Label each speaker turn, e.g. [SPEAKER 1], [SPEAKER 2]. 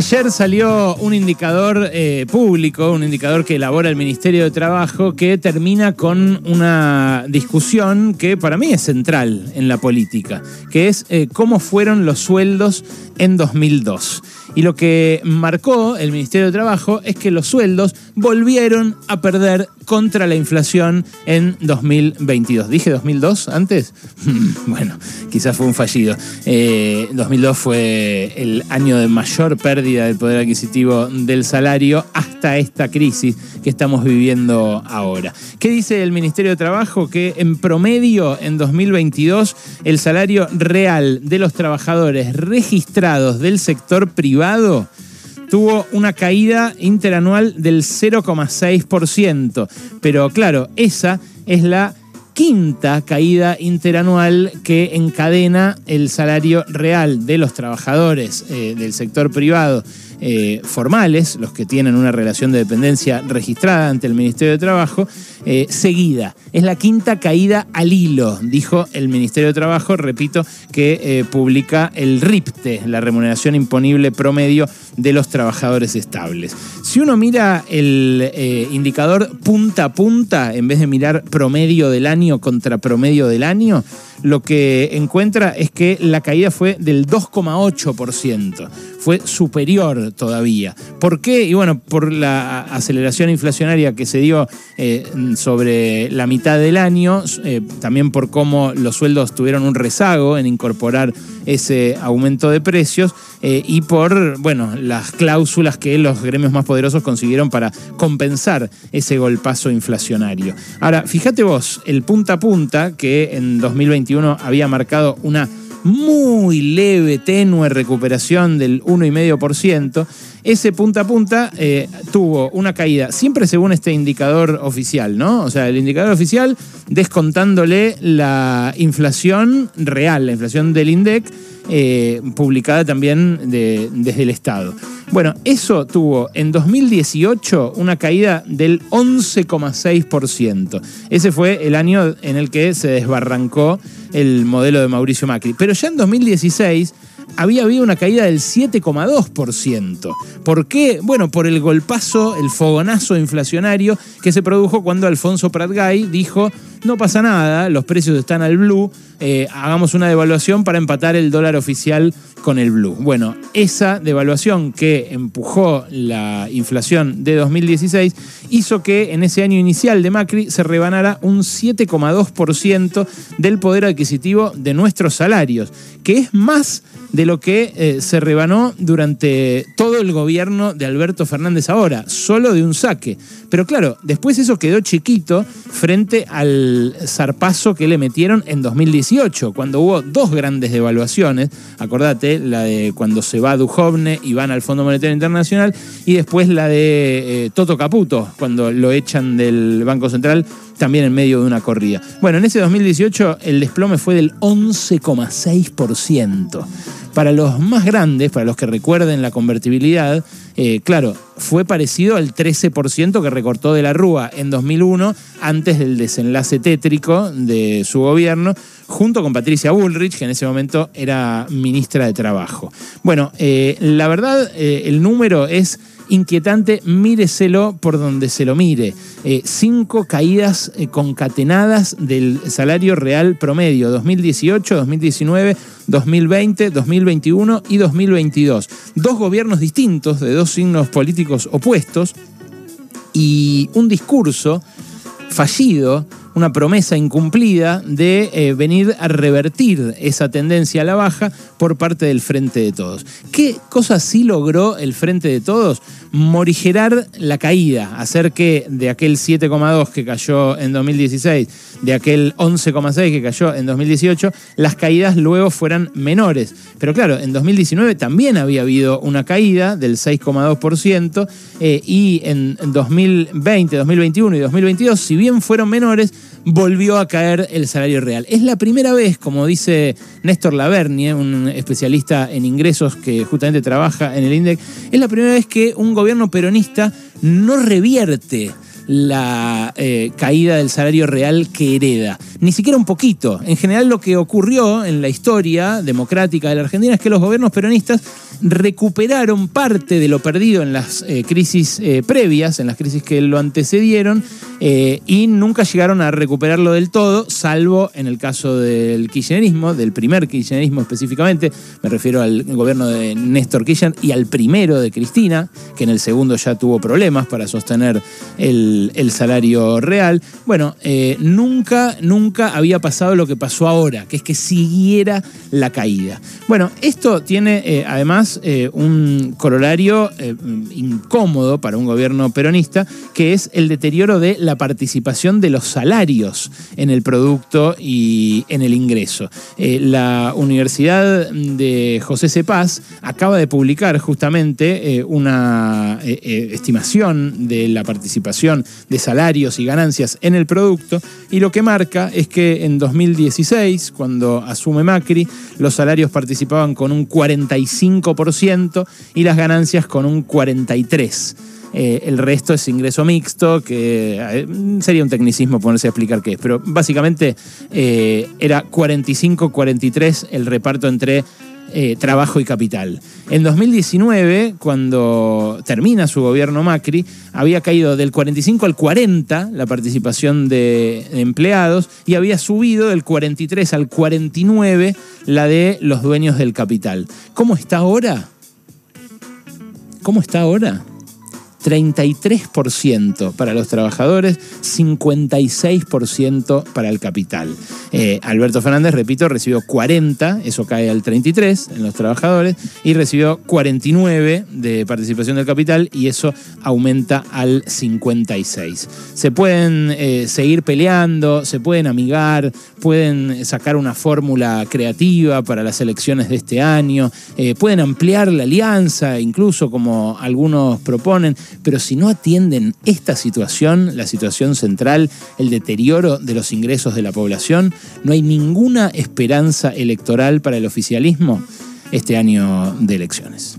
[SPEAKER 1] Ayer salió un indicador eh, público, un indicador que elabora el Ministerio de Trabajo, que termina con una discusión que para mí es central en la política, que es eh, cómo fueron los sueldos en 2002. Y lo que marcó el Ministerio de Trabajo es que los sueldos volvieron a perder contra la inflación en 2022. ¿Dije 2002 antes? bueno, quizás fue un fallido. 2002 eh, fue el año de mayor pérdida del poder adquisitivo del salario hasta esta crisis que estamos viviendo ahora. ¿Qué dice el Ministerio de Trabajo? Que en promedio en 2022 el salario real de los trabajadores registrados del sector privado tuvo una caída interanual del 0,6%. Pero claro, esa es la quinta caída interanual que encadena el salario real de los trabajadores eh, del sector privado eh, formales, los que tienen una relación de dependencia registrada ante el Ministerio de Trabajo, eh, seguida. Es la quinta caída al hilo, dijo el Ministerio de Trabajo, repito, que eh, publica el RIPTE, la remuneración imponible promedio de los trabajadores estables. Si uno mira el indicador punta a punta, en vez de mirar promedio del año contra promedio del año, lo que encuentra es que la caída fue del 2,8%. Fue superior todavía. ¿Por qué? Y bueno, por la aceleración inflacionaria que se dio eh, sobre la mitad del año, eh, también por cómo los sueldos tuvieron un rezago en incorporar ese aumento de precios eh, y por, bueno, las cláusulas que los gremios más poderosos consiguieron para compensar ese golpazo inflacionario. Ahora, fíjate vos, el punta a punta que en 2021 había marcado una muy leve, tenue recuperación del 1,5%, ese punta a punta eh, tuvo una caída, siempre según este indicador oficial, ¿no? O sea, el indicador oficial descontándole la inflación real, la inflación del INDEC, eh, publicada también desde el Estado. Bueno, eso tuvo en 2018 una caída del 11,6%. Ese fue el año en el que se desbarrancó el modelo de Mauricio Macri. Pero ya en 2016 había habido una caída del 7,2%. ¿Por qué? Bueno, por el golpazo, el fogonazo inflacionario que se produjo cuando Alfonso Pratgay dijo, no pasa nada, los precios están al blue, eh, hagamos una devaluación para empatar el dólar oficial con el blue. Bueno, esa devaluación que empujó la inflación de 2016 hizo que en ese año inicial de Macri se rebanara un 7,2% del poder adquisitivo de nuestros salarios, que es más de lo que eh, se rebanó durante todo el gobierno de Alberto Fernández ahora, solo de un saque. Pero claro, después eso quedó chiquito frente al zarpazo que le metieron en 2018, cuando hubo dos grandes devaluaciones, acordate, la de cuando se va Duhovne y van al Fondo Monetario Internacional, y después la de eh, Toto Caputo, cuando lo echan del Banco Central también en medio de una corrida. Bueno, en ese 2018 el desplome fue del 11,6%. Para los más grandes, para los que recuerden la convertibilidad, eh, claro, fue parecido al 13% que recortó de la Rúa en 2001, antes del desenlace tétrico de su gobierno, junto con Patricia Bullrich, que en ese momento era ministra de Trabajo. Bueno, eh, la verdad, eh, el número es inquietante, míreselo por donde se lo mire. Eh, cinco caídas eh, concatenadas del salario real promedio, 2018, 2019, 2020, 2021 y 2022. Dos gobiernos distintos, de dos signos políticos opuestos, y un discurso fallido una promesa incumplida de eh, venir a revertir esa tendencia a la baja por parte del Frente de Todos. ¿Qué cosa sí logró el Frente de Todos? Morigerar la caída, hacer que de aquel 7,2 que cayó en 2016, de aquel 11,6 que cayó en 2018, las caídas luego fueran menores. Pero claro, en 2019 también había habido una caída del 6,2% eh, y en 2020, 2021 y 2022, si bien fueron menores, volvió a caer el salario real. Es la primera vez, como dice Néstor Lavernie, un especialista en ingresos que justamente trabaja en el INDEC, es la primera vez que un gobierno peronista no revierte la eh, caída del salario real que hereda. Ni siquiera un poquito. En general lo que ocurrió en la historia democrática de la Argentina es que los gobiernos peronistas recuperaron parte de lo perdido en las eh, crisis eh, previas, en las crisis que lo antecedieron, y nunca llegaron a recuperarlo del todo, salvo en el caso del kirchnerismo, del primer kirchnerismo específicamente, me refiero al gobierno de Néstor Kirchner y al primero de Cristina, que en el segundo ya tuvo problemas para sostener el salario real. Bueno, eh, nunca, nunca había pasado lo que pasó ahora, que es que siguiera la caída. Bueno, esto tiene eh, además eh, un corolario incómodo para un gobierno peronista, que es el deterioro de la participación de los salarios en el producto y en el ingreso. la Universidad de José Cepaz acaba de publicar justamente una estimación de la participación de salarios y ganancias en el producto y lo que marca es que en 2016, cuando asume Macri, los salarios participaban con un 45% y las ganancias con un 43%. Eh, el resto es ingreso mixto, que eh, sería un tecnicismo ponerse a explicar qué es, pero básicamente eh, era 45-43 el reparto entre eh, trabajo y capital. En 2019, cuando termina su gobierno Macri, había caído del 45 al 40 la participación de, empleados y había subido del 43 al 49 la de los dueños del capital. ¿Cómo está ahora? ¿Cómo está ahora? 33% para los trabajadores, 56% para el capital. Eh, Alberto Fernández, repito, recibió 40, eso cae al 33 en los trabajadores, y recibió 49 de participación del capital y eso aumenta al 56. Se pueden eh, seguir peleando, se pueden amigar, pueden sacar una fórmula creativa para las elecciones de este año, eh, pueden ampliar la alianza, incluso como algunos proponen, pero si no atienden esta situación, la situación central, el deterioro de los ingresos de la población, no hay ninguna esperanza electoral para el oficialismo este año de elecciones.